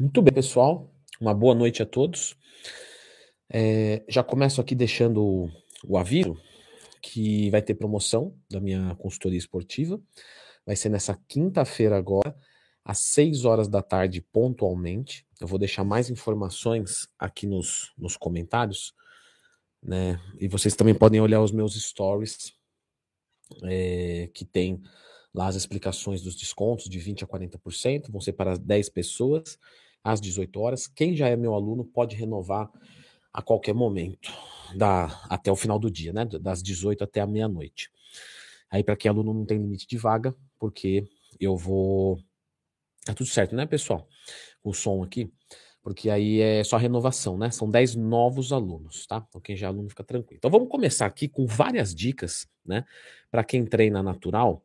Muito bem, pessoal. Uma boa noite a todos. É, já começo aqui deixando o, o aviso que vai ter promoção da minha consultoria esportiva. Vai ser nessa quinta-feira agora, às 6 horas da tarde, pontualmente. Eu vou deixar mais informações aqui nos, nos comentários, né? E vocês também podem olhar os meus stories, é, que tem lá as explicações dos descontos de 20% a 40%, vão ser para 10 pessoas, às 18 horas. Quem já é meu aluno pode renovar a qualquer momento, da, até o final do dia, né? Das 18 até a meia-noite. Aí, para quem é aluno, não tem limite de vaga, porque eu vou. Tá tudo certo, né, pessoal? O som aqui. Porque aí é só renovação, né? São 10 novos alunos, tá? Então, quem já é aluno fica tranquilo. Então, vamos começar aqui com várias dicas, né? Para quem treina natural.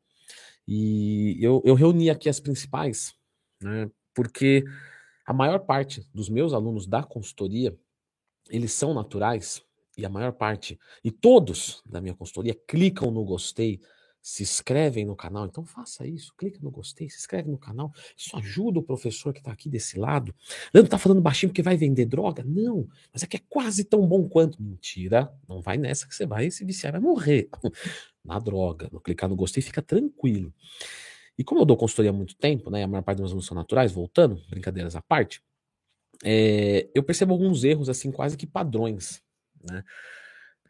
E eu, eu reuni aqui as principais, né? Porque a maior parte dos meus alunos da consultoria, eles são naturais, e a maior parte, e todos da minha consultoria clicam no gostei, se inscrevem no canal, então faça isso, clica no gostei, se inscreve no canal, isso ajuda o professor que está aqui desse lado. Leandro está falando baixinho porque vai vender droga? Não, mas é que é quase tão bom quanto. Mentira, não vai nessa que você vai se viciar, vai morrer na droga. No clicar no gostei, fica tranquilo. E como eu dou consultoria há muito tempo, né, a maior parte das meus são naturais, voltando, brincadeiras à parte, é, eu percebo alguns erros, assim, quase que padrões, né?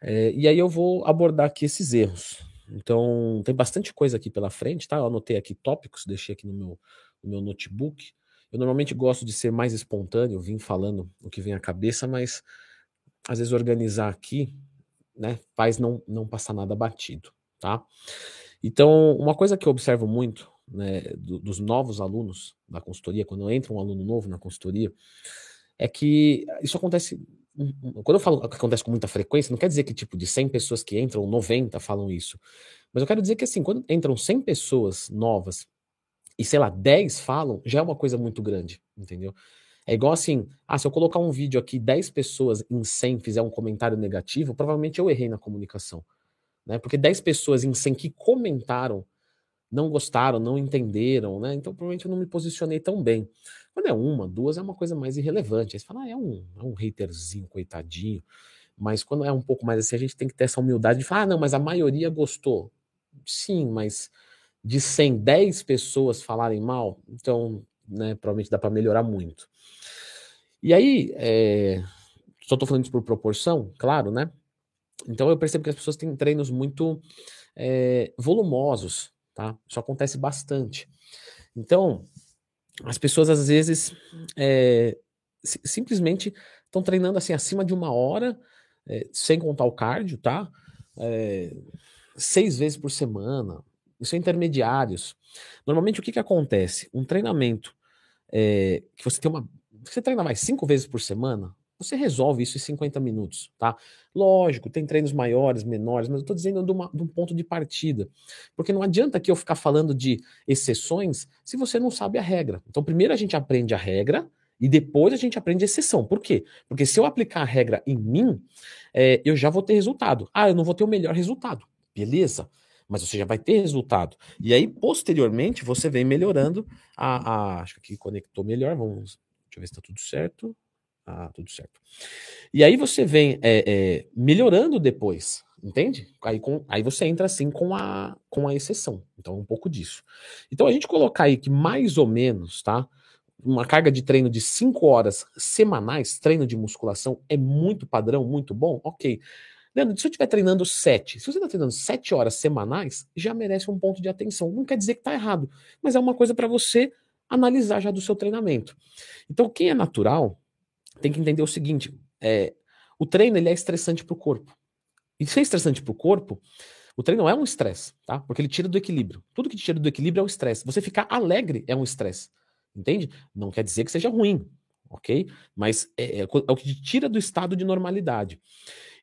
É, e aí eu vou abordar aqui esses erros. Então, tem bastante coisa aqui pela frente, tá? Eu anotei aqui tópicos, deixei aqui no meu, no meu notebook. Eu normalmente gosto de ser mais espontâneo, vim falando o que vem à cabeça, mas às vezes organizar aqui, né, faz não, não passar nada batido, tá? Então, uma coisa que eu observo muito né, do, dos novos alunos da consultoria, quando entra um aluno novo na consultoria, é que isso acontece. Quando eu falo que acontece com muita frequência, não quer dizer que tipo de 100 pessoas que entram, 90 falam isso. Mas eu quero dizer que assim, quando entram 100 pessoas novas e sei lá, 10 falam, já é uma coisa muito grande, entendeu? É igual assim, ah, se eu colocar um vídeo aqui, 10 pessoas em 100 fizer um comentário negativo, provavelmente eu errei na comunicação. Né? Porque 10 pessoas em 100 que comentaram não gostaram, não entenderam, né? Então provavelmente eu não me posicionei tão bem. Quando é uma, duas é uma coisa mais irrelevante. Aí você fala, ah, é um, é um haterzinho, coitadinho. Mas quando é um pouco mais assim, a gente tem que ter essa humildade de falar, ah, não, mas a maioria gostou. Sim, mas de 100, 10 pessoas falarem mal, então, né, provavelmente dá para melhorar muito. E aí, é, só estou falando isso por proporção, claro, né? Então eu percebo que as pessoas têm treinos muito é, volumosos, tá? Isso acontece bastante. Então, as pessoas às vezes é, simplesmente estão treinando assim acima de uma hora, é, sem contar o cardio, tá? É, seis vezes por semana. Isso é intermediários. Normalmente o que, que acontece? Um treinamento que você tem uma. Você treina mais cinco vezes por semana, você resolve isso em 50 minutos, tá? Lógico, tem treinos maiores, menores, mas eu estou dizendo de, uma, de, um ponto de partida. Porque não adianta que eu ficar falando de exceções se você não sabe a regra. Então, primeiro a gente aprende a regra e depois a gente aprende a exceção. Por quê? Porque se eu aplicar a regra em mim, é, eu já vou ter resultado. Ah, eu não vou ter o melhor resultado. Beleza. Mas você já vai ter resultado. E aí, posteriormente, você vem melhorando a. a acho que aqui conectou melhor. Vamos. Deixa eu ver se está tudo certo. Ah, tudo certo. E aí você vem é, é, melhorando depois, entende? Aí, com, aí você entra assim com a, com a exceção. Então, um pouco disso. Então, a gente colocar aí que mais ou menos, tá? Uma carga de treino de 5 horas semanais, treino de musculação, é muito padrão, muito bom? Ok. Leandro, se eu estiver treinando 7, se você está treinando 7 horas semanais, já merece um ponto de atenção. Não quer dizer que está errado, mas é uma coisa para você analisar já do seu treinamento. Então, quem é natural, tem que entender o seguinte: é, o treino ele é estressante para o corpo. E se é estressante para o corpo, o treino não é um estresse, tá? Porque ele tira do equilíbrio. Tudo que te tira do equilíbrio é um estresse. Você ficar alegre é um estresse. Entende? Não quer dizer que seja ruim, ok? Mas é, é, é, o que te tira do estado de normalidade.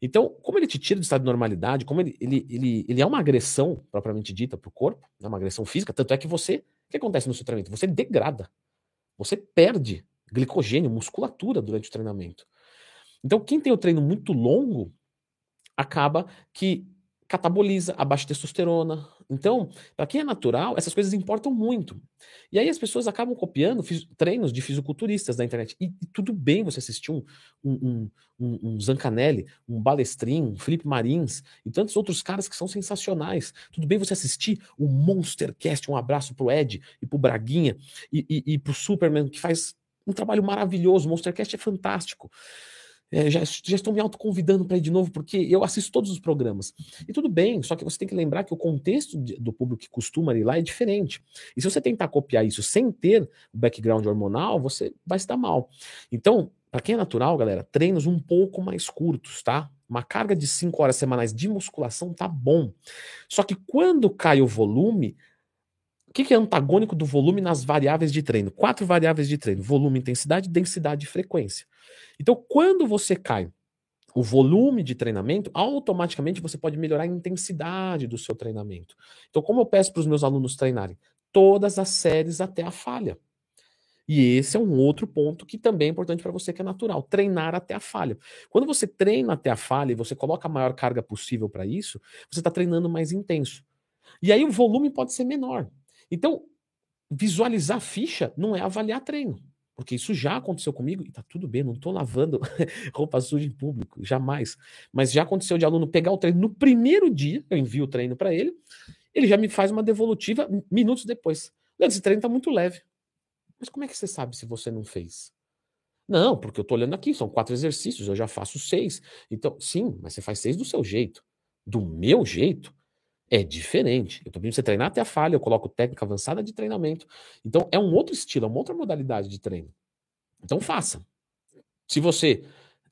Então, como ele te tira do estado de normalidade, como ele, ele, ele, ele é uma agressão propriamente dita para o corpo, é uma agressão física, tanto é que você. O que acontece no seu treinamento? Você degrada. Você perde glicogênio, musculatura durante o treinamento. Então, quem tem o treino muito longo acaba que cataboliza a baixa testosterona, Então, para quem é natural, essas coisas importam muito. E aí as pessoas acabam copiando treinos de fisiculturistas da internet. E, e tudo bem você assistir um, um, um, um Zancanelli, um Balestrin, um Felipe Marins e tantos outros caras que são sensacionais. Tudo bem você assistir o Monstercast, um abraço pro Ed e pro Braguinha e, e, e pro Superman, que faz um trabalho maravilhoso. O Monstercast é fantástico. É, já, já estão me autoconvidando para ir de novo, porque eu assisto todos os programas. E tudo bem, só que você tem que lembrar que o contexto de, do público que costuma ir lá é diferente. E se você tentar copiar isso sem ter o background hormonal, você vai se dar mal. Então, para quem é natural, galera, treinos um pouco mais curtos, tá? Uma carga de 5 horas semanais de musculação tá bom. Só que quando cai o volume, o que, que é antagônico do volume nas variáveis de treino? Quatro variáveis de treino: volume, intensidade, densidade e frequência. Então, quando você cai o volume de treinamento, automaticamente você pode melhorar a intensidade do seu treinamento. Então, como eu peço para os meus alunos treinarem? Todas as séries até a falha. E esse é um outro ponto que também é importante para você que é natural, treinar até a falha. Quando você treina até a falha e você coloca a maior carga possível para isso, você está treinando mais intenso. E aí o volume pode ser menor. Então, visualizar ficha não é avaliar treino. Porque isso já aconteceu comigo e tá tudo bem, não tô lavando roupa suja em público, jamais. Mas já aconteceu de aluno pegar o treino no primeiro dia, eu envio o treino para ele, ele já me faz uma devolutiva minutos depois. Leandro, esse treino tá muito leve. Mas como é que você sabe se você não fez? Não, porque eu tô olhando aqui, são quatro exercícios, eu já faço seis. Então, sim, mas você faz seis do seu jeito. Do meu jeito, é diferente. Eu tô pedindo você treinar até a falha, eu coloco técnica avançada de treinamento. Então é um outro estilo, é uma outra modalidade de treino. Então faça. Se você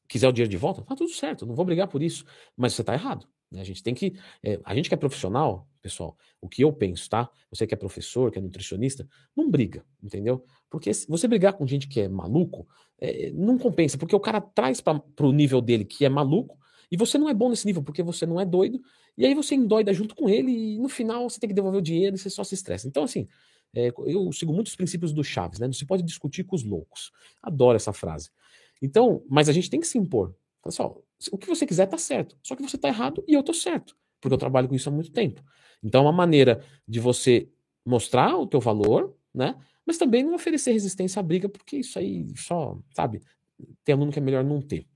quiser o dinheiro de volta, tá tudo certo, não vou brigar por isso. Mas você tá errado. Né? A gente tem que. É, a gente que é profissional, pessoal, o que eu penso, tá? Você que é professor, que é nutricionista, não briga, entendeu? Porque se você brigar com gente que é maluco, é, não compensa, porque o cara traz para o nível dele que é maluco e você não é bom nesse nível porque você não é doido, e aí você endoida junto com ele, e no final você tem que devolver o dinheiro e você só se estressa. Então, assim, é, eu sigo muitos princípios do Chaves, né? Não se pode discutir com os loucos. Adoro essa frase. Então, mas a gente tem que se impor. Pessoal, o que você quiser tá certo, só que você tá errado e eu tô certo, porque eu trabalho com isso há muito tempo. Então, é uma maneira de você mostrar o teu valor, né? Mas também não oferecer resistência à briga, porque isso aí só, sabe, tem aluno que é melhor não ter.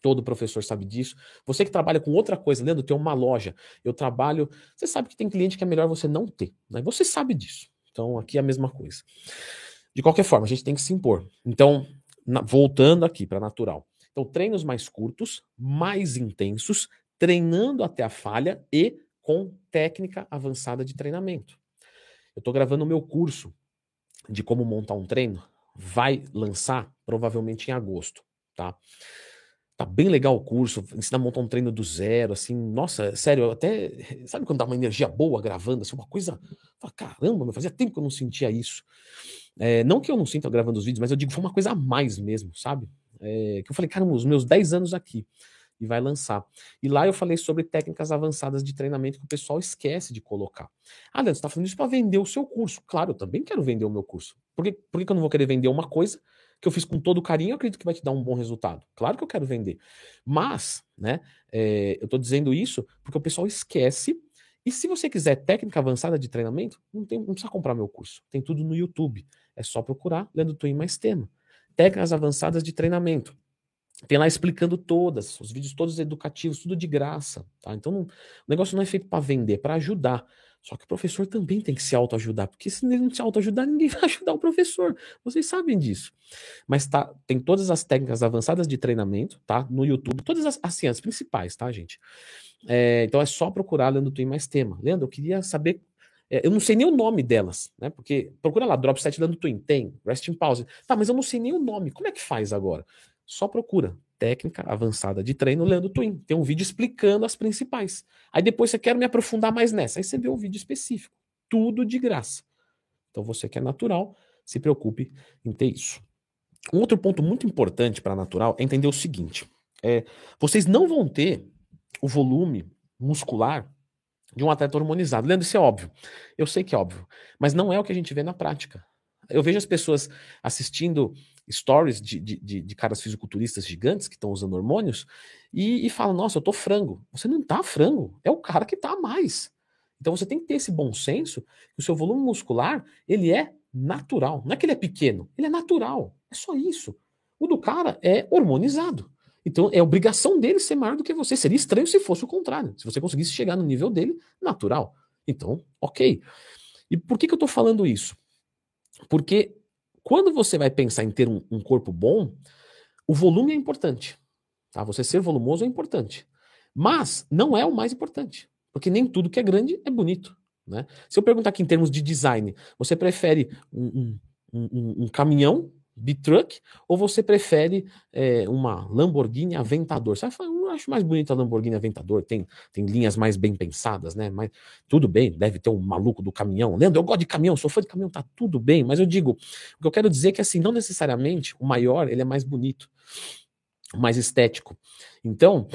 Todo professor sabe disso. Você que trabalha com outra coisa, Leandro, tem uma loja, eu trabalho. Você sabe que tem cliente que é melhor você não ter. Né? Você sabe disso. Então, aqui é a mesma coisa. De qualquer forma, a gente tem que se impor. Então, na, voltando aqui para natural. Então, treinos mais curtos, mais intensos, treinando até a falha e com técnica avançada de treinamento. Eu estou gravando o meu curso de como montar um treino. Vai lançar provavelmente em agosto, tá? Tá bem legal o curso, ensina a montar um treino do zero, assim, nossa, sério, até, sabe quando dá uma energia boa gravando, assim, uma coisa, caramba, meu, fazia tempo que eu não sentia isso. É, não que eu não sinta gravando os vídeos, mas eu digo, foi uma coisa a mais mesmo, sabe? É, que eu falei, caramba, os meus 10 anos aqui, e vai lançar. E lá eu falei sobre técnicas avançadas de treinamento que o pessoal esquece de colocar. Ah, Leandro, você está falando isso para vender o seu curso. Claro, eu também quero vender o meu curso. Por, que, por que eu não vou querer vender uma coisa que eu fiz com todo carinho, eu acredito que vai te dar um bom resultado. Claro que eu quero vender. Mas, né, é, eu estou dizendo isso porque o pessoal esquece. E se você quiser técnica avançada de treinamento, não, tem, não precisa comprar meu curso. Tem tudo no YouTube. É só procurar Lendo Twin mais tema. Técnicas avançadas de treinamento. Tem lá explicando todas, os vídeos todos educativos, tudo de graça. Tá? Então não, o negócio não é feito para vender, é para ajudar. Só que o professor também tem que se autoajudar, porque se ele não se autoajudar, ninguém vai ajudar o professor. Vocês sabem disso. Mas tá, tem todas as técnicas avançadas de treinamento, tá? No YouTube, todas as, assim, as principais, tá, gente? É, então é só procurar Leandro Twin mais tema. Leandro, eu queria saber. É, eu não sei nem o nome delas, né? Porque procura lá, Drop 7 Leandro Twin, tem, Rest in Pause. Tá, mas eu não sei nem o nome. Como é que faz agora? Só procura técnica avançada de treino Leandro Twin. Tem um vídeo explicando as principais. Aí depois você quer me aprofundar mais nessa. Aí você vê um vídeo específico. Tudo de graça. Então você que é natural, se preocupe em ter isso. Um outro ponto muito importante para natural é entender o seguinte: é, vocês não vão ter o volume muscular de um atleta hormonizado. Leandro, isso é óbvio. Eu sei que é óbvio, mas não é o que a gente vê na prática. Eu vejo as pessoas assistindo stories de, de, de, caras fisiculturistas gigantes que estão usando hormônios e, e falam: Nossa, eu tô frango. Você não tá frango, é o cara que tá mais. Então você tem que ter esse bom senso que o seu volume muscular, ele é natural. Não é que ele é pequeno, ele é natural. É só isso. O do cara é hormonizado. Então é obrigação dele ser maior do que você. Seria estranho se fosse o contrário. Se você conseguisse chegar no nível dele, natural. Então, ok. E por que, que eu estou falando isso? Porque quando você vai pensar em ter um, um corpo bom, o volume é importante. Tá? Você ser volumoso é importante. Mas não é o mais importante. Porque nem tudo que é grande é bonito. Né? Se eu perguntar aqui em termos de design, você prefere um, um, um, um caminhão B-Truck ou você prefere é, uma Lamborghini Aventador? Você eu acho mais bonita a Lamborghini Aventador, tem, tem linhas mais bem pensadas, né? Mas tudo bem, deve ter um maluco do caminhão. Leandro, eu gosto de caminhão, sou fã de caminhão, tá tudo bem, mas eu digo, o que eu quero dizer é que assim, não necessariamente o maior ele é mais bonito, mais estético. Então,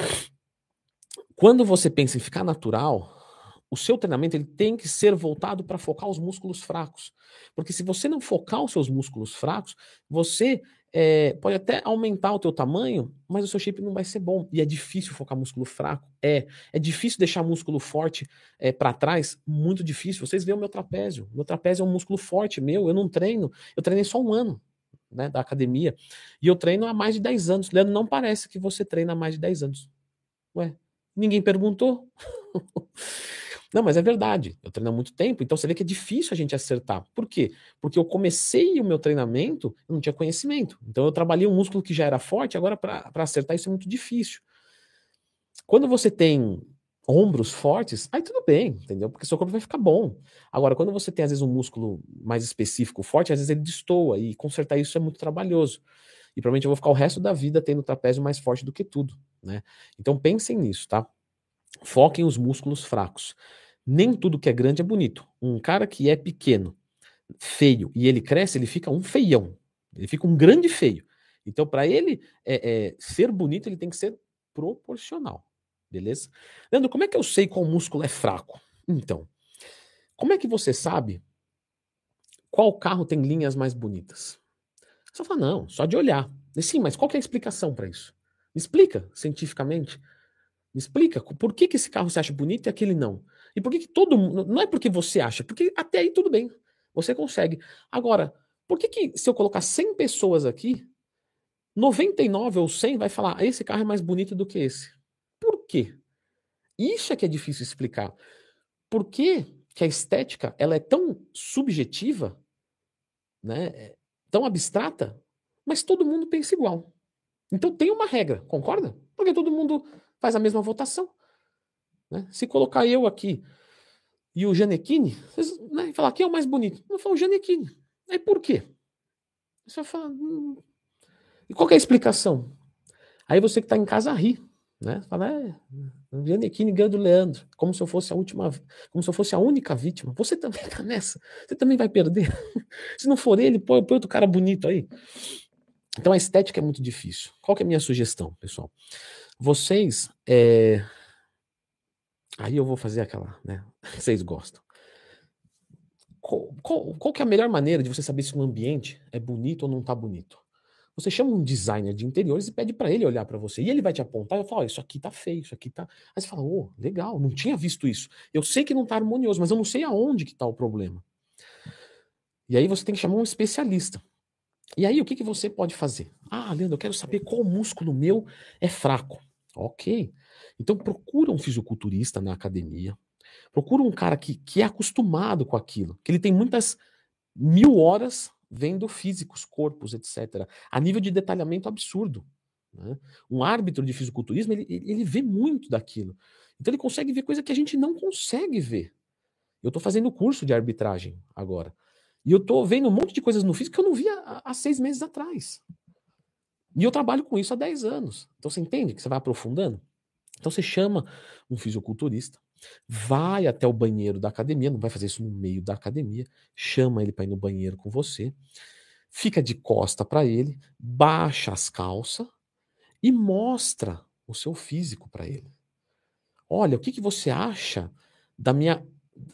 quando você pensa em ficar natural, o seu treinamento ele tem que ser voltado para focar os músculos fracos. Porque se você não focar os seus músculos fracos, você é, pode até aumentar o teu tamanho, mas o seu shape não vai ser bom. E é difícil focar músculo fraco. É. É difícil deixar músculo forte é, para trás. Muito difícil. Vocês veem o meu trapézio. Meu trapézio é um músculo forte meu. Eu não treino. Eu treinei só um ano. Né, da academia. E eu treino há mais de 10 anos. Leandro, não parece que você treina há mais de 10 anos. Ué, ninguém perguntou. Não, mas é verdade. Eu treino há muito tempo, então você vê que é difícil a gente acertar. Por quê? Porque eu comecei o meu treinamento, eu não tinha conhecimento. Então eu trabalhei um músculo que já era forte, agora para acertar isso é muito difícil. Quando você tem ombros fortes, aí tudo bem, entendeu? Porque seu corpo vai ficar bom. Agora, quando você tem às vezes um músculo mais específico forte, às vezes ele destoa e consertar isso é muito trabalhoso. E provavelmente eu vou ficar o resto da vida tendo o trapézio mais forte do que tudo, né? Então pensem nisso, tá? Foquem os músculos fracos. Nem tudo que é grande é bonito. Um cara que é pequeno, feio, e ele cresce, ele fica um feião. Ele fica um grande feio. Então, para ele é, é, ser bonito, ele tem que ser proporcional. Beleza? Leandro, como é que eu sei qual músculo é fraco? Então, como é que você sabe qual carro tem linhas mais bonitas? Você fala, não, só de olhar. E, sim, mas qual é a explicação para isso? Explica cientificamente. Me explica por que, que esse carro você acha bonito e aquele não. E por que, que todo mundo. Não é porque você acha, porque até aí tudo bem. Você consegue. Agora, por que, que se eu colocar 100 pessoas aqui, 99 ou 100 vai falar: esse carro é mais bonito do que esse? Por quê? Isso é que é difícil explicar. Por que, que a estética ela é tão subjetiva, né, é tão abstrata, mas todo mundo pensa igual? Então tem uma regra, concorda? Porque todo mundo faz a mesma votação. Né? Se colocar eu aqui e o Janequine, vocês né, falar quem é o mais bonito? Eu falo o Janequine. Aí por quê? Você vai falar. Hum. E qual é a explicação? Aí você que está em casa ri. Né? Fala, é, o Janequine ganha do Leandro, como se eu fosse a última, como se eu fosse a única vítima. Você também está nessa. Você também vai perder. se não for ele, põe, põe outro cara bonito aí. Então a estética é muito difícil. Qual é a minha sugestão, pessoal? Vocês. É... Aí eu vou fazer aquela, né? Vocês gostam. Qual, qual, qual, que é a melhor maneira de você saber se um ambiente é bonito ou não está bonito? Você chama um designer de interiores e pede para ele olhar para você. E ele vai te apontar e fala: oh, isso aqui tá feio, isso aqui tá. Aí você fala: oh, legal, não tinha visto isso. Eu sei que não tá harmonioso, mas eu não sei aonde que tá o problema. E aí você tem que chamar um especialista. E aí o que, que você pode fazer? Ah, Leandro, eu quero saber qual músculo meu é fraco. Ok. Então procura um fisiculturista na academia. Procura um cara que, que é acostumado com aquilo, que ele tem muitas mil horas vendo físicos, corpos, etc. A nível de detalhamento absurdo. Né? Um árbitro de fisiculturismo, ele, ele vê muito daquilo. Então ele consegue ver coisa que a gente não consegue ver. Eu estou fazendo curso de arbitragem agora. E eu estou vendo um monte de coisas no físico que eu não via há, há seis meses atrás. E eu trabalho com isso há 10 anos. Então você entende que você vai aprofundando? Então você chama um fisiculturista, vai até o banheiro da academia, não vai fazer isso no meio da academia, chama ele para ir no banheiro com você, fica de costa para ele, baixa as calças e mostra o seu físico para ele. Olha, o que, que você acha da minha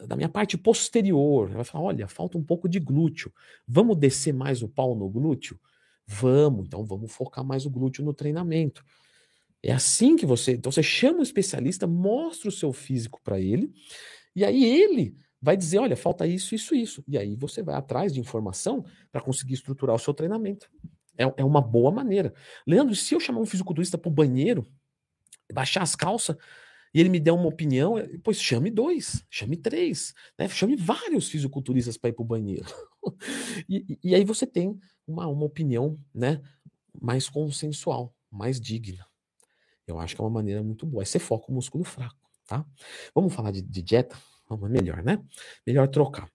da minha parte posterior? Ele vai falar, olha, falta um pouco de glúteo. Vamos descer mais o pau no glúteo? Vamos, então vamos focar mais o glúteo no treinamento. É assim que você. Então você chama o especialista, mostra o seu físico para ele, E aí ele vai dizer: olha, falta isso, isso, isso. E aí você vai atrás de informação para conseguir estruturar o seu treinamento. É, é uma boa maneira. Leandro, se eu chamar um fisiculturista para o banheiro, baixar as calças, e ele me der uma opinião, pois chame dois, chame três, né? chame vários fisiculturistas para ir para o banheiro. e, e, aí você tem uma, uma opinião né, mais consensual, mais digna. Eu acho que é uma maneira muito boa. Aí você foca o músculo fraco, tá? Vamos falar de, de dieta? Vamos, melhor, né? Melhor trocar.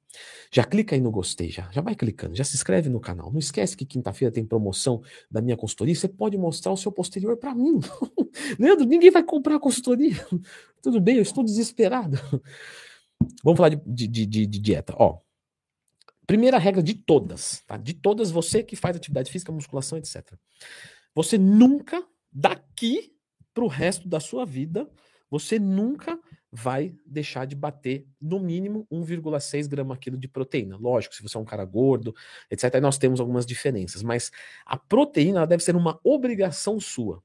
Já clica aí no gostei, já, já vai clicando, já se inscreve no canal. Não esquece que quinta-feira tem promoção da minha consultoria. Você pode mostrar o seu posterior para mim. Leandro, ninguém vai comprar a consultoria. Tudo bem, eu estou desesperado. Vamos falar de, de, de, de dieta. Ó, primeira regra de todas, tá? De todas, você que faz atividade física, musculação, etc. Você nunca, daqui para o resto da sua vida, você nunca vai deixar de bater no mínimo 1,6 grama quilo de proteína. Lógico, se você é um cara gordo, etc., aí nós temos algumas diferenças, mas a proteína deve ser uma obrigação sua.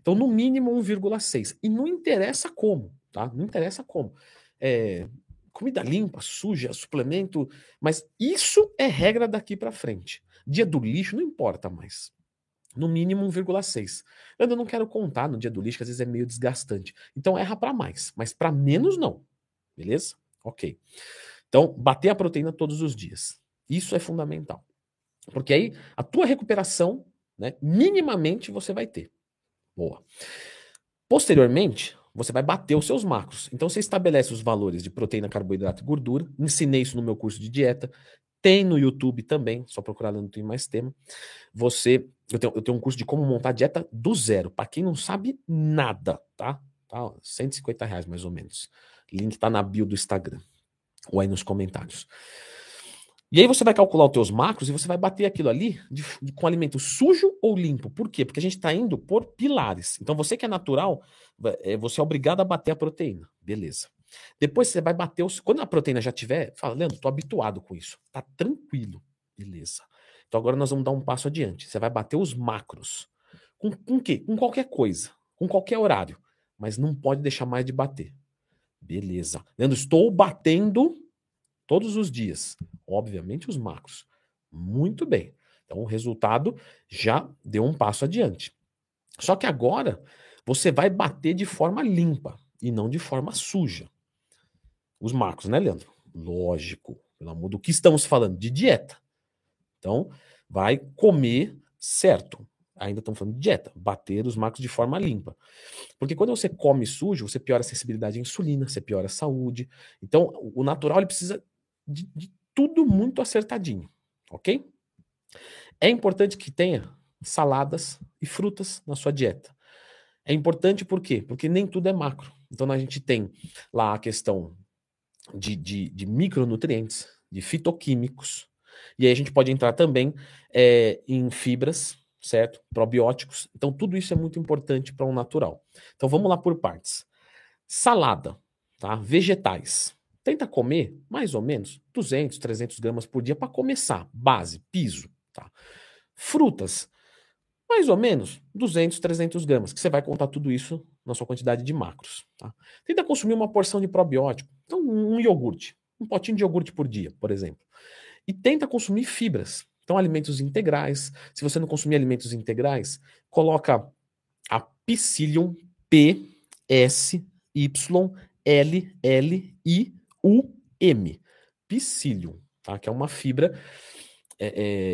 Então, no mínimo 1,6. E não interessa como, tá? Não interessa como. É, comida limpa, suja, suplemento, mas isso é regra daqui para frente. Dia do lixo não importa mais no mínimo 1,6. Eu não quero contar no dia do lixo, que às vezes é meio desgastante. Então erra para mais, mas para menos não. Beleza? Ok. Então, bater a proteína todos os dias. Isso é fundamental. Porque aí a tua recuperação, né, minimamente você vai ter. Boa. Posteriormente, você vai bater os seus macros. Então você estabelece os valores de proteína, carboidrato e gordura. Ensinei isso no meu curso de dieta. Tem no YouTube também, só procurar lá no Tem Mais Tema. Você, eu tenho, eu tenho um curso de como montar dieta do zero, para quem não sabe nada, tá? tá? 150 reais mais ou menos. Link tá na bio do Instagram, ou aí nos comentários. E aí você vai calcular os teus macros e você vai bater aquilo ali de, de, com alimento sujo ou limpo. Por quê? Porque a gente está indo por pilares. Então você que é natural, é, você é obrigado a bater a proteína. Beleza. Depois você vai bater os. Quando a proteína já tiver, fala, Leandro, tô habituado com isso. Tá tranquilo. Beleza. Então agora nós vamos dar um passo adiante. Você vai bater os macros. Com, com quê? Com qualquer coisa. Com qualquer horário. Mas não pode deixar mais de bater. Beleza. Leandro, estou batendo todos os dias. Obviamente os macros. Muito bem. Então o resultado já deu um passo adiante. Só que agora você vai bater de forma limpa e não de forma suja. Os macros, né, Leandro? Lógico. Pelo amor do que estamos falando? De dieta. Então, vai comer certo. Ainda estamos falando de dieta. Bater os macros de forma limpa. Porque quando você come sujo, você piora a sensibilidade à insulina, você piora a saúde. Então, o natural ele precisa de, de tudo muito acertadinho. Ok? É importante que tenha saladas e frutas na sua dieta. É importante por quê? Porque nem tudo é macro. Então a gente tem lá a questão de, de, de micronutrientes, de fitoquímicos, e aí a gente pode entrar também é, em fibras, certo? Probióticos. Então tudo isso é muito importante para o um natural. Então vamos lá por partes. Salada, tá? Vegetais. Tenta comer mais ou menos 200, 300 gramas por dia para começar, base, piso, tá? Frutas, mais ou menos 200, 300 gramas, que você vai contar tudo isso na sua quantidade de macros. Tá? Tenta consumir uma porção de probiótico, então um iogurte, um potinho de iogurte por dia, por exemplo. E tenta consumir fibras, então alimentos integrais. Se você não consumir alimentos integrais, coloca a Psyllium, P, S, Y, L, L, I, U, M. Psyllium, tá? que é uma fibra é,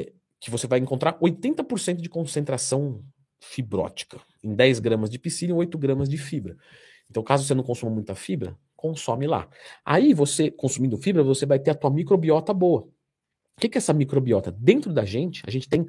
é, que você vai encontrar 80% de concentração fibrótica. Em 10 gramas de psyllium, 8 gramas de fibra. Então, caso você não consuma muita fibra, consome lá. Aí, você, consumindo fibra, você vai ter a tua microbiota boa. O que, é essa microbiota? Dentro da gente, a gente tem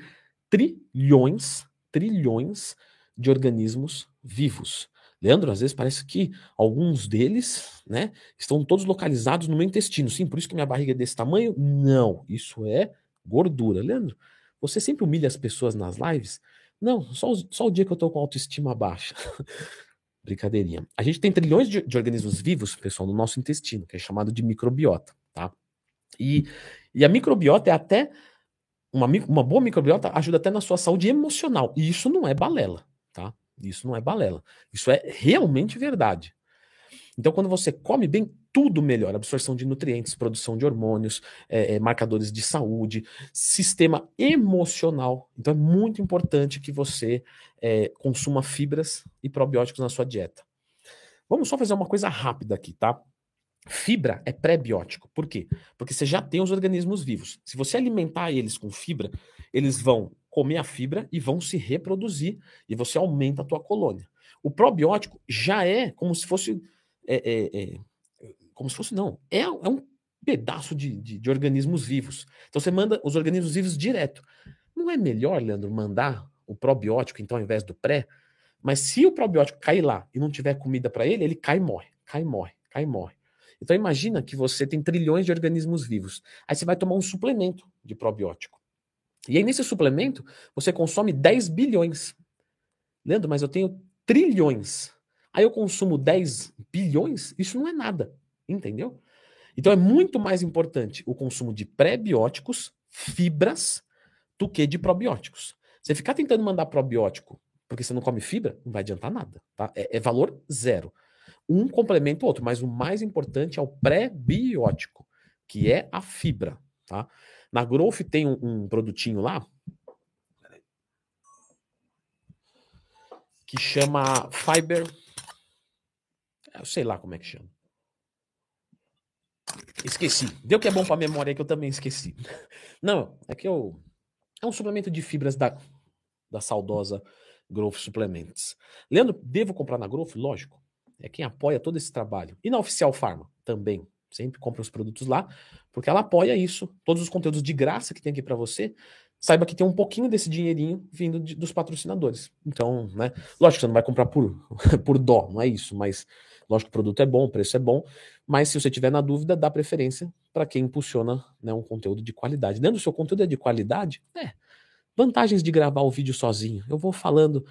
trilhões, trilhões de organismos vivos. Leandro, às vezes parece que alguns deles, né, estão todos localizados no meu intestino. Sim, por isso que minha barriga é desse tamanho? Não, isso é gordura. Leandro, você sempre humilha as pessoas nas lives? Não, só, só o dia que eu tô com autoestima baixa. Brincadeirinha. A gente tem trilhões de, de, organismos vivos, pessoal, no nosso intestino, que é chamado de microbiota, tá? E, e a microbiota é até. Uma, uma boa microbiota ajuda até na sua saúde emocional. E isso não é balela, tá? Isso não é balela. Isso é realmente verdade. Então, quando você come bem, tudo melhora: absorção de nutrientes, produção de hormônios, é, é, marcadores de saúde, sistema emocional. Então é muito importante que você é, consuma fibras e probióticos na sua dieta. Vamos só fazer uma coisa rápida aqui, tá? Fibra é pré-biótico. Por quê? Porque você já tem os organismos vivos. Se você alimentar eles com fibra, eles vão comer a fibra e vão se reproduzir e você aumenta a tua colônia. O probiótico já é como se fosse é, é, é, como se fosse, não. É, é um pedaço de, de, de, organismos vivos. Então você manda os organismos vivos direto. Não é melhor, Leandro, mandar o probiótico, então, ao invés do pré? Mas se o probiótico cair lá e não tiver comida para ele, ele cai e morre, cai e morre, cai e morre. Então imagina que você tem trilhões de organismos vivos. Aí você vai tomar um suplemento de probiótico. E aí nesse suplemento você consome 10 bilhões. Leandro, mas eu tenho trilhões. Aí eu consumo 10 bilhões? Isso não é nada. Entendeu? Então é muito mais importante o consumo de pré-bióticos, fibras, do que de probióticos. Você ficar tentando mandar probiótico porque você não come fibra, não vai adiantar nada. Tá? É, é valor zero. Um complementa o outro, mas o mais importante é o pré-biótico, que é a fibra. Tá? Na Growth tem um, um produtinho lá que chama Fiber. Eu sei lá como é que chama. Esqueci. Deu que é bom para memória que eu também esqueci. Não, é que eu é um suplemento de fibras da, da saudosa Growth Suplements. Leandro, devo comprar na Growth? Lógico. É quem apoia todo esse trabalho. E na Oficial Pharma também. Sempre compra os produtos lá, porque ela apoia isso. Todos os conteúdos de graça que tem aqui para você, saiba que tem um pouquinho desse dinheirinho vindo de, dos patrocinadores. Então, né? Lógico você não vai comprar por, por dó, não é isso, mas Lógico que o produto é bom, o preço é bom, mas se você tiver na dúvida, dá preferência para quem impulsiona né, um conteúdo de qualidade. Dentro do seu conteúdo é de qualidade, é. Vantagens de gravar o vídeo sozinho. Eu vou falando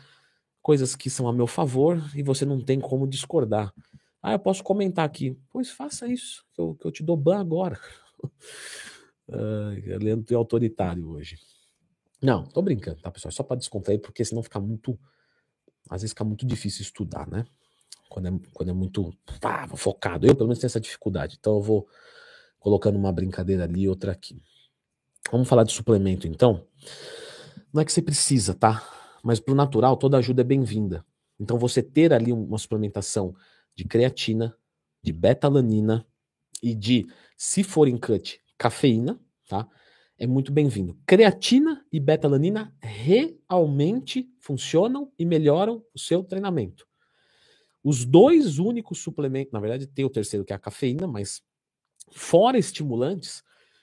coisas que são a meu favor e você não tem como discordar. Ah, eu posso comentar aqui. Pois faça isso, que eu, que eu te dou ban agora. Ai, Leandro é autoritário hoje. Não, tô brincando, tá, pessoal? Só para descontrair, porque senão fica muito. Às vezes fica muito difícil estudar, né? Quando é, quando é muito pá, focado. Eu, pelo menos, tenho essa dificuldade. Então, eu vou colocando uma brincadeira ali outra aqui. Vamos falar de suplemento, então. Não é que você precisa, tá? Mas pro natural, toda ajuda é bem-vinda. Então, você ter ali uma suplementação de creatina, de betalanina e de, se for em cut, cafeína, tá? É muito bem-vindo. Creatina e betalanina realmente funcionam e melhoram o seu treinamento. Os dois únicos suplementos, na verdade tem o terceiro que é a cafeína, mas fora estimulantes,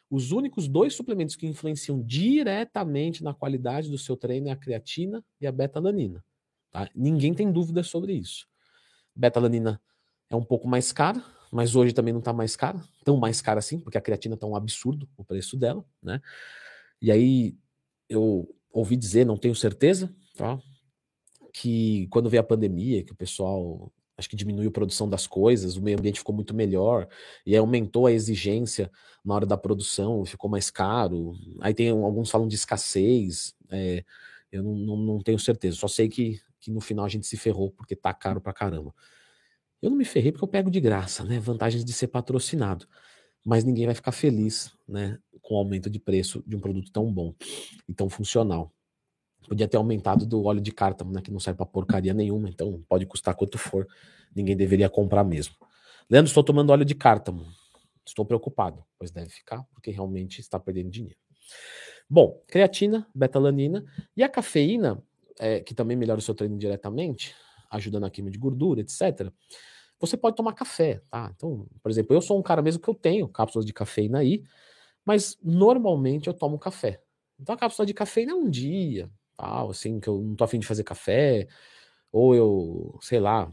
os únicos dois suplementos que influenciam diretamente na qualidade do seu treino é a creatina e a betalanina. Tá? Ninguém tem dúvida sobre isso. Betalanina é um pouco mais cara, mas hoje também não está mais cara, tão mais cara assim, porque a creatina está um absurdo o preço dela, né? E aí eu ouvi dizer, não tenho certeza, tá? Que quando veio a pandemia, que o pessoal acho que diminuiu a produção das coisas, o meio ambiente ficou muito melhor, e aumentou a exigência na hora da produção, ficou mais caro. Aí tem alguns falam de escassez, é, eu não, não, não, tenho certeza, só sei que, que no final a gente se ferrou porque tá caro pra caramba. Eu não me ferrei porque eu pego de graça, né? Vantagens de ser patrocinado. Mas ninguém vai ficar feliz, né? Com o aumento de preço de um produto tão bom e tão funcional. Podia ter aumentado do óleo de cártamo, né? Que não serve pra porcaria nenhuma, então pode custar quanto for. Ninguém deveria comprar mesmo. Leandro, estou tomando óleo de cártamo. Estou preocupado, pois deve ficar, porque realmente está perdendo dinheiro. Bom, creatina, betalanina e a cafeína, é, que também melhora o seu treino diretamente, ajuda na queima de gordura, etc. Você pode tomar café, tá? Então, por exemplo, eu sou um cara mesmo que eu tenho cápsulas de cafeína aí, mas normalmente eu tomo café. Então a cápsula de cafeína é um dia, assim, que eu não tô afim de fazer café, ou eu, sei lá,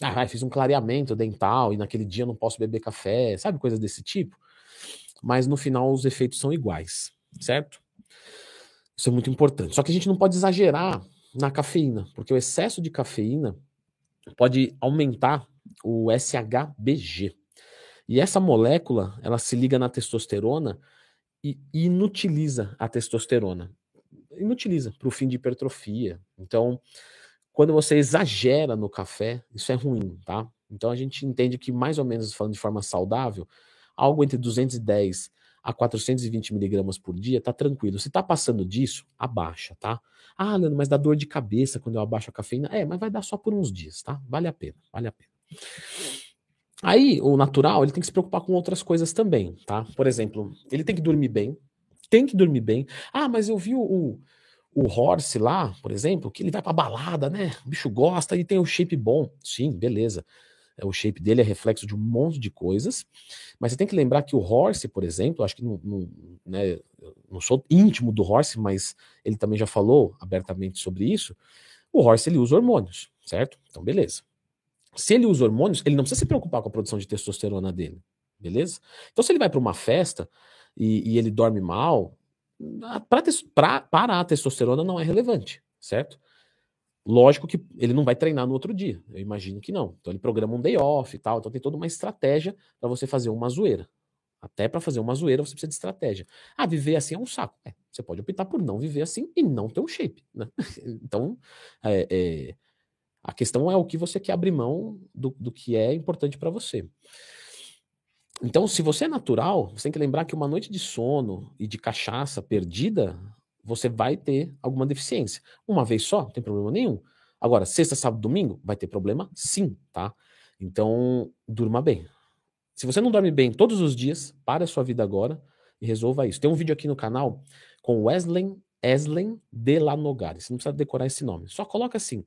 ah, fiz um clareamento dental e naquele dia não posso beber café, sabe, coisas desse tipo. Mas no final os efeitos são iguais, certo? Isso é muito importante. Só que a gente não pode exagerar na cafeína, porque o excesso de cafeína pode aumentar o SHBG. E essa molécula, ela se liga na testosterona e inutiliza a testosterona inutiliza para o fim de hipertrofia. Então, quando você exagera no café, isso é ruim, tá? Então a gente entende que, mais ou menos falando de forma saudável, algo entre 210 a 420 miligramas por dia tá tranquilo. Se tá passando disso, abaixa, tá? Ah, Leandro, mas dá dor de cabeça quando eu abaixo a cafeína. É, mas vai dar só por uns dias, tá? Vale a pena, vale a pena. Aí, o natural, ele tem que se preocupar com outras coisas também, tá? Por exemplo, ele tem que dormir bem, tem que dormir bem. Ah, mas eu vi o, o Horse lá, por exemplo, que ele vai pra balada, né? O bicho gosta e tem o shape bom. Sim, beleza. É, o shape dele é reflexo de um monte de coisas, mas você tem que lembrar que o Horse, por exemplo, acho que não, não, né, não sou íntimo do Horse, mas ele também já falou abertamente sobre isso. O Horse ele usa hormônios, certo? Então, beleza. Se ele usa hormônios, ele não precisa se preocupar com a produção de testosterona dele, beleza? Então, se ele vai para uma festa e, e, ele dorme mal, pra, pra, para a testosterona não é relevante, certo? Lógico que ele não vai treinar no outro dia, eu imagino que não. Então ele programa um day off e tal, então tem toda uma estratégia para você fazer uma zoeira. Até para fazer uma zoeira você precisa de estratégia. Ah, viver assim é um saco. É, você pode optar por não viver assim e não ter um shape. Né? então, é, é, a questão é o que você quer abrir mão do, do que é importante para você. Então, se você é natural, você tem que lembrar que uma noite de sono e de cachaça perdida você vai ter alguma deficiência. Uma vez só, não tem problema nenhum. Agora, sexta, sábado, domingo, vai ter problema sim, tá? Então, durma bem. Se você não dorme bem todos os dias, para a sua vida agora e resolva isso. Tem um vídeo aqui no canal com Wesley Eslen de Lanogari. Você não precisa decorar esse nome. Só coloca assim,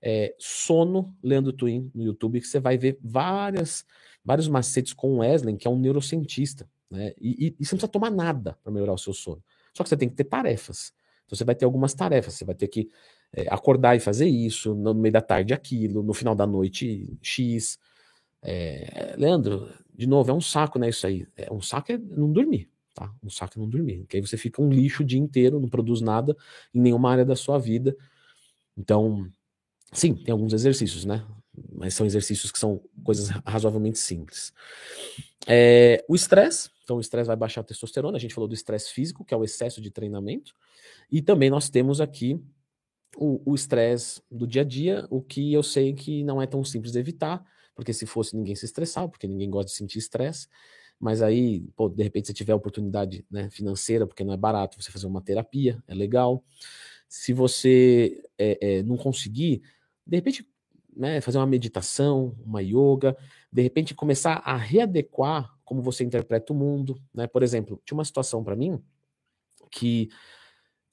é, sono Leandro Twin no YouTube, que você vai ver várias, vários macetes com o Wesley, que é um neurocientista. Né? E, e, e você não precisa tomar nada para melhorar o seu sono. Só que você tem que ter tarefas. Então você vai ter algumas tarefas. Você vai ter que é, acordar e fazer isso, no meio da tarde aquilo, no final da noite X. É, Leandro, de novo, é um saco, né? Isso aí. É, um saco é não dormir, tá? Um saco é não dormir. Porque aí você fica um lixo o dia inteiro, não produz nada em nenhuma área da sua vida. Então, sim, tem alguns exercícios, né? Mas são exercícios que são coisas razoavelmente simples. É, o estresse, então, o estresse vai baixar a testosterona. A gente falou do estresse físico, que é o excesso de treinamento. E também nós temos aqui o estresse do dia a dia, o que eu sei que não é tão simples de evitar, porque se fosse ninguém se estressava, porque ninguém gosta de sentir estresse. Mas aí, pô, de repente, se tiver oportunidade né, financeira, porque não é barato você fazer uma terapia, é legal. Se você é, é, não conseguir, de repente, né, fazer uma meditação, uma yoga, de repente começar a readequar como você interpreta o mundo, né? Por exemplo, tinha uma situação para mim que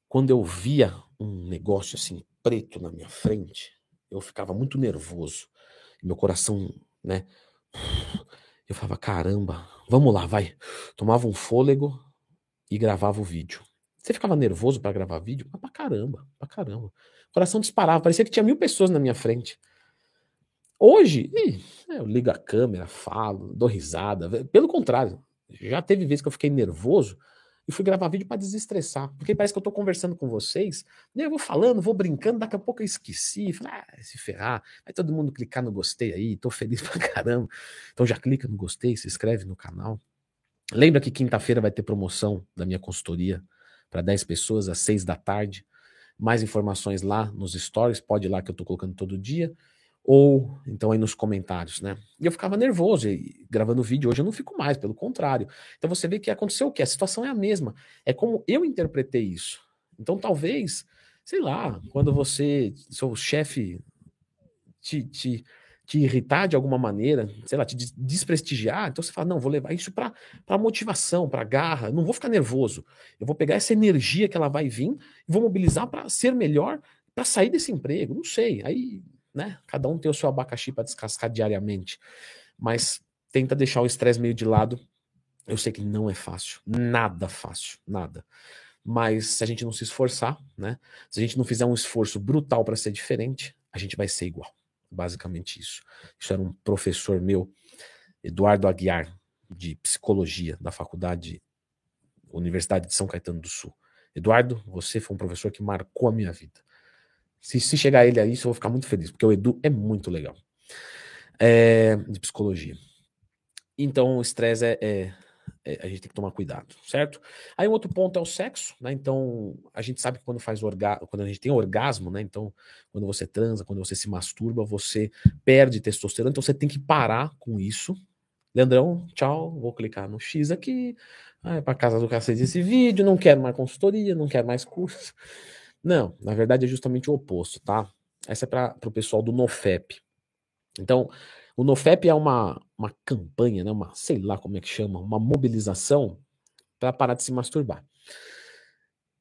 quando eu via um negócio assim preto na minha frente, eu ficava muito nervoso. Meu coração, né? Eu falava, caramba, vamos lá, vai. Tomava um fôlego e gravava o vídeo. Você ficava nervoso para gravar vídeo? Mas pra caramba, pra caramba. O coração disparava, parecia que tinha mil pessoas na minha frente. Hoje, eu ligo a câmera, falo, dou risada. Pelo contrário, já teve vezes que eu fiquei nervoso e fui gravar vídeo para desestressar. Porque parece que eu estou conversando com vocês, né, eu vou falando, vou brincando, daqui a pouco eu esqueci. Falei, ah, se ferrar, vai todo mundo clicar no gostei aí, tô feliz pra caramba. Então já clica no gostei, se inscreve no canal. Lembra que quinta-feira vai ter promoção da minha consultoria para 10 pessoas às 6 da tarde. Mais informações lá nos stories, pode ir lá que eu estou colocando todo dia ou então aí nos comentários, né? E eu ficava nervoso e, gravando vídeo. Hoje eu não fico mais, pelo contrário. Então você vê que aconteceu o quê? A situação é a mesma. É como eu interpretei isso. Então talvez, sei lá, quando você, seu chefe te, te, te irritar de alguma maneira, sei lá, te desprestigiar, então você fala, não, vou levar isso para motivação, para garra, não vou ficar nervoso. Eu vou pegar essa energia que ela vai vir e vou mobilizar para ser melhor, para sair desse emprego. Não sei. Aí né? Cada um tem o seu abacaxi para descascar diariamente. Mas tenta deixar o estresse meio de lado. Eu sei que não é fácil, nada fácil, nada. Mas se a gente não se esforçar, né? Se a gente não fizer um esforço brutal para ser diferente, a gente vai ser igual. Basicamente isso. Isso era um professor meu, Eduardo Aguiar, de psicologia da faculdade Universidade de São Caetano do Sul. Eduardo, você foi um professor que marcou a minha vida. Se, se chegar ele a isso, eu vou ficar muito feliz, porque o Edu é muito legal. É, de psicologia. Então, o estresse é, é, é, a gente tem que tomar cuidado, certo? Aí um outro ponto é o sexo, né? Então, a gente sabe que quando faz orgasmo, quando a gente tem orgasmo, né? Então, quando você transa, quando você se masturba, você perde testosterona, então você tem que parar com isso. Leandrão, tchau, vou clicar no X aqui, ah, é para casa do cacete esse vídeo, não quero mais consultoria, não quero mais curso. Não, na verdade é justamente o oposto, tá? Essa é para o pessoal do NoFap. Então, o NoFap é uma, uma campanha, né, uma, sei lá como é que chama, uma mobilização para parar de se masturbar.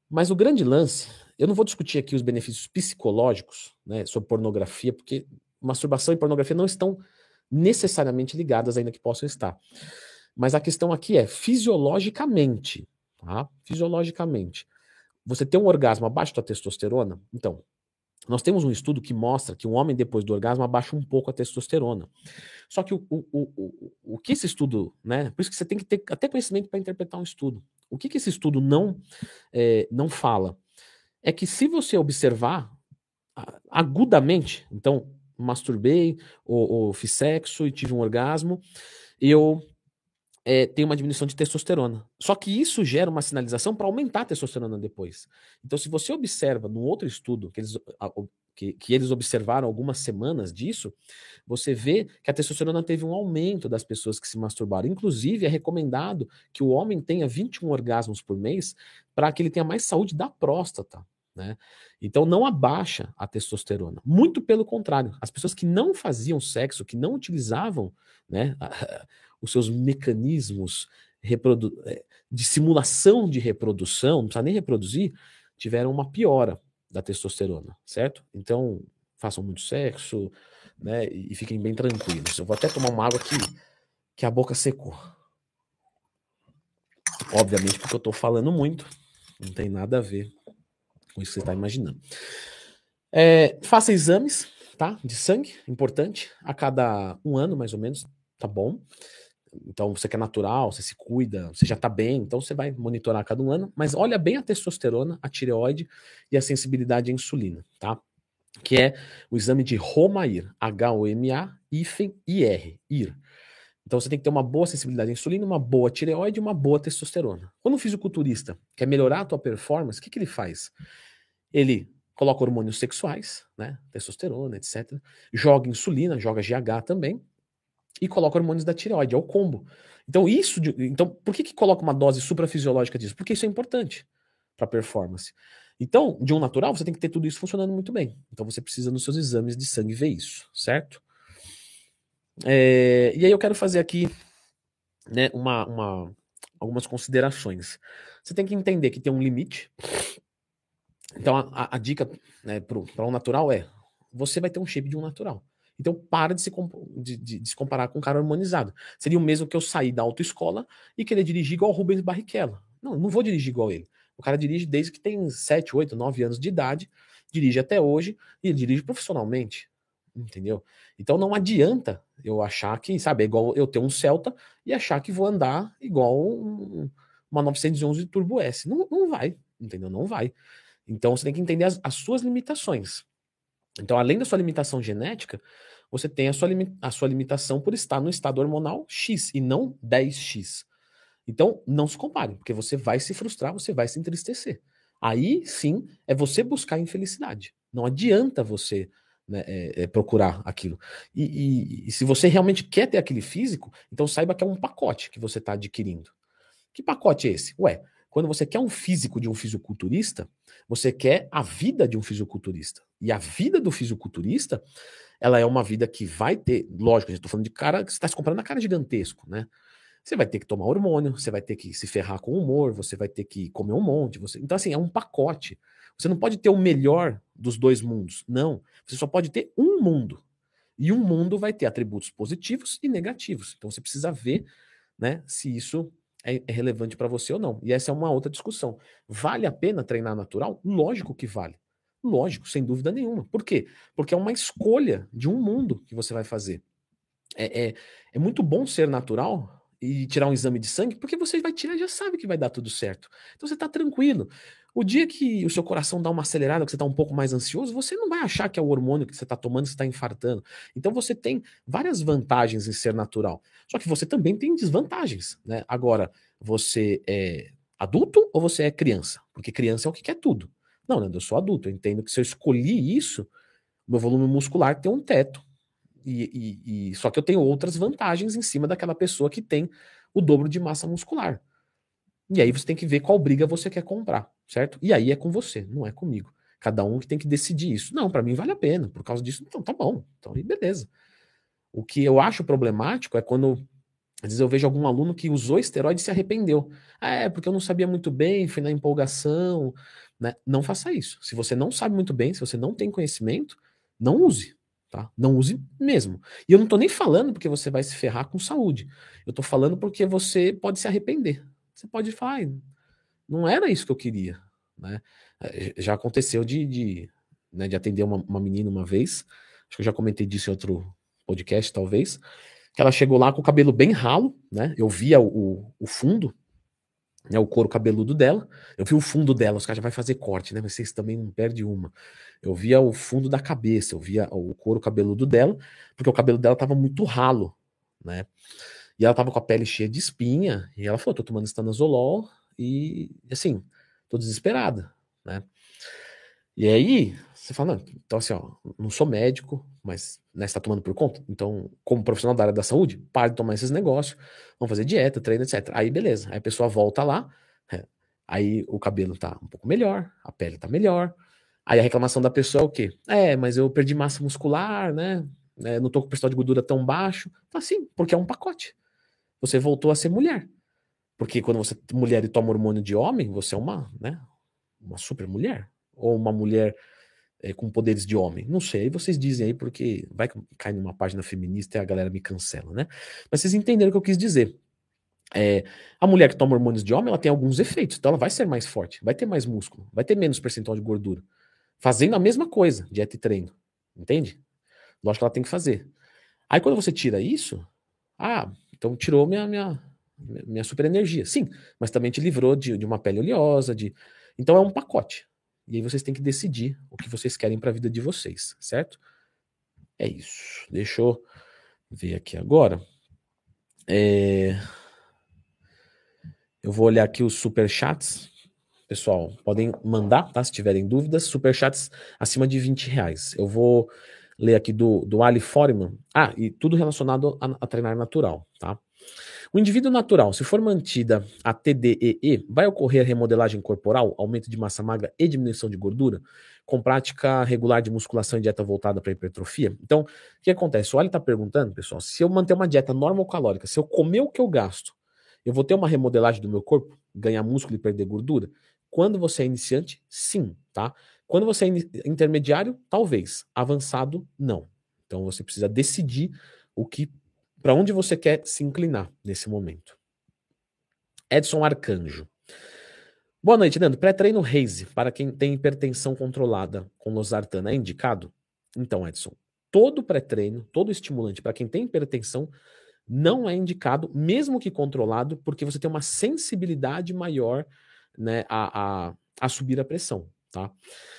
Mas o grande lance, eu não vou discutir aqui os benefícios psicológicos né, sobre pornografia, porque masturbação e pornografia não estão necessariamente ligadas, ainda que possam estar. Mas a questão aqui é fisiologicamente, tá? Fisiologicamente, você tem um orgasmo abaixo da testosterona? Então, nós temos um estudo que mostra que um homem depois do orgasmo abaixa um pouco a testosterona. Só que o, o, o, o, que esse estudo, né? Por isso que você tem que ter até conhecimento para interpretar um estudo. O que, que esse estudo não, é, não fala? É que se você observar agudamente, então masturbei ou, ou fiz sexo e tive um orgasmo, eu é, tem uma diminuição de testosterona. Só que isso gera uma sinalização para aumentar a testosterona depois. Então, se você observa num outro estudo que eles, que, que, eles observaram algumas semanas disso, você vê que a testosterona teve um aumento das pessoas que se masturbaram. Inclusive, é recomendado que o homem tenha 21 orgasmos por mês para que ele tenha mais saúde da próstata. Né? Então não abaixa a testosterona. Muito pelo contrário, as pessoas que não faziam sexo, que não utilizavam né, os seus mecanismos eh, de simulação de reprodução, não precisa nem reproduzir, tiveram uma piora da testosterona, certo? Então, façam muito sexo, né? E fiquem bem tranquilos. Eu vou até tomar uma água aqui, que a boca secou. Obviamente, porque eu estou falando muito, não tem nada a ver com isso que você está imaginando. É, faça exames, tá? De sangue, importante, a cada um ano, mais ou menos, tá bom. Então você quer natural, você se cuida, você já está bem, então você vai monitorar cada um ano, mas olha bem a testosterona, a tireoide e a sensibilidade à insulina, tá? Que é o exame de HOMA-IR, H-O-M-A-IR, IR. Então você tem que ter uma boa sensibilidade à insulina, uma boa tireoide e uma boa testosterona. Quando o fisiculturista quer melhorar a tua performance, o que, que ele faz? Ele coloca hormônios sexuais, né, testosterona, etc. Joga insulina, joga GH também, e coloca hormônios da tireoide, é o combo. Então, isso. De, então, por que, que coloca uma dose suprafisiológica disso? Porque isso é importante para performance. Então, de um natural, você tem que ter tudo isso funcionando muito bem. Então, você precisa nos seus exames de sangue ver isso, certo? É, e aí eu quero fazer aqui né, uma, uma, algumas considerações. Você tem que entender que tem um limite. Então, a, a dica né, para um natural é: você vai ter um shape de um natural. Então para de se, de, de, de se comparar com um cara harmonizado. Seria o mesmo que eu sair da autoescola e querer dirigir igual o Rubens Barrichello. Não, não vou dirigir igual ele. O cara dirige desde que tem 7, 8, 9 anos de idade, dirige até hoje e ele dirige profissionalmente. Entendeu? Então não adianta eu achar que, sabe, é igual eu ter um Celta e achar que vou andar igual um, uma 911 Turbo S. Não, não vai, entendeu? Não vai. Então você tem que entender as, as suas limitações. Então, além da sua limitação genética, você tem a sua, a sua limitação por estar no estado hormonal X e não 10X. Então, não se compare, porque você vai se frustrar, você vai se entristecer. Aí sim é você buscar infelicidade. Não adianta você né, é, é, procurar aquilo. E, e, e, se você realmente quer ter aquele físico, então saiba que é um pacote que você está adquirindo. Que pacote é esse? Ué, quando você quer um físico de um fisiculturista, você quer a vida de um fisiculturista. E a vida do fisiculturista ela é uma vida que vai ter, lógico, estou falando de cara você está se comprando a cara gigantesco, né? Você vai ter que tomar hormônio, você vai ter que se ferrar com humor, você vai ter que comer um monte. Você... Então, assim, é um pacote. Você não pode ter o melhor dos dois mundos. Não. Você só pode ter um mundo. E um mundo vai ter atributos positivos e negativos. Então você precisa ver né, se isso é, é relevante para você ou não. E essa é uma outra discussão. Vale a pena treinar natural? Lógico que vale. Lógico, sem dúvida nenhuma. Por quê? Porque é uma escolha de um mundo que você vai fazer. É, é, é muito bom ser natural e tirar um exame de sangue, porque você vai tirar e já sabe que vai dar tudo certo. Então você está tranquilo. O dia que o seu coração dá uma acelerada, que você está um pouco mais ansioso, você não vai achar que é o hormônio que você está tomando que você está infartando. Então você tem várias vantagens em ser natural. Só que você também tem desvantagens. Né? Agora, você é adulto ou você é criança? Porque criança é o que quer tudo. Não, né? eu sou adulto. Eu entendo que se eu escolhi isso, meu volume muscular tem um teto. E, e, e, só que eu tenho outras vantagens em cima daquela pessoa que tem o dobro de massa muscular. E aí você tem que ver qual briga você quer comprar, certo? E aí é com você, não é comigo. Cada um que tem que decidir isso. Não, para mim vale a pena. Por causa disso, então tá bom. Então beleza. O que eu acho problemático é quando às vezes eu vejo algum aluno que usou esteroide e se arrependeu. Ah, é, porque eu não sabia muito bem, fui na empolgação. Né? Não faça isso. Se você não sabe muito bem, se você não tem conhecimento, não use. Tá? Não use mesmo. E eu não estou nem falando porque você vai se ferrar com saúde. Eu estou falando porque você pode se arrepender. Você pode falar, não era isso que eu queria. Né? É, já aconteceu de, de, né, de atender uma, uma menina uma vez, acho que eu já comentei disso em outro podcast, talvez, que ela chegou lá com o cabelo bem ralo, né? Eu via o, o fundo né, o couro cabeludo dela. Eu vi o fundo dela, os caras já vai fazer corte, né? Vocês também não perdem uma. Eu via o fundo da cabeça, eu via o couro cabeludo dela, porque o cabelo dela tava muito ralo, né? E ela tava com a pele cheia de espinha, e ela falou: tô tomando estanazolol, e assim, tô desesperada, né? E aí, você fala, não, então assim, ó, não sou médico, mas né, tá tomando por conta. Então, como profissional da área da saúde, pare de tomar esses negócios, vamos fazer dieta, treino, etc. Aí, beleza. Aí a pessoa volta lá, é, aí o cabelo tá um pouco melhor, a pele tá melhor. Aí a reclamação da pessoa é o quê? É, mas eu perdi massa muscular, né? É, não tô com o percentual de gordura tão baixo. Tá sim, porque é um pacote. Você voltou a ser mulher. Porque quando você mulher e toma hormônio de homem, você é uma, né, uma super mulher ou uma mulher é, com poderes de homem? Não sei, vocês dizem aí, porque vai que cai numa página feminista e a galera me cancela, né? Mas vocês entenderam o que eu quis dizer. É, a mulher que toma hormônios de homem, ela tem alguns efeitos, então ela vai ser mais forte, vai ter mais músculo, vai ter menos percentual de gordura. Fazendo a mesma coisa, dieta e treino. Entende? Lógico que ela tem que fazer. Aí quando você tira isso, ah, então tirou minha, minha, minha super energia. Sim, mas também te livrou de, de uma pele oleosa, de. Então é um pacote. E aí vocês têm que decidir o que vocês querem para a vida de vocês, certo? É isso. Deixa eu ver aqui agora. É... Eu vou olhar aqui os super chats. Pessoal, podem mandar, tá? Se tiverem dúvidas, super chats acima de 20 reais. Eu vou ler aqui do, do Ali Foreman. Ah, e tudo relacionado a, a treinar natural, tá? O indivíduo natural, se for mantida a TDEE, vai ocorrer remodelagem corporal, aumento de massa magra e diminuição de gordura, com prática regular de musculação e dieta voltada para hipertrofia? Então, o que acontece? O Ali está perguntando, pessoal, se eu manter uma dieta calórica, se eu comer o que eu gasto, eu vou ter uma remodelagem do meu corpo, ganhar músculo e perder gordura? Quando você é iniciante, sim, tá? Quando você é intermediário, talvez. Avançado, não. Então você precisa decidir o que para onde você quer se inclinar nesse momento? Edson Arcanjo. Boa noite, Nando. Pré-treino Raise para quem tem hipertensão controlada com losartana é indicado? Então, Edson, todo pré-treino, todo estimulante para quem tem hipertensão não é indicado, mesmo que controlado, porque você tem uma sensibilidade maior né, a, a, a subir a pressão. Tá?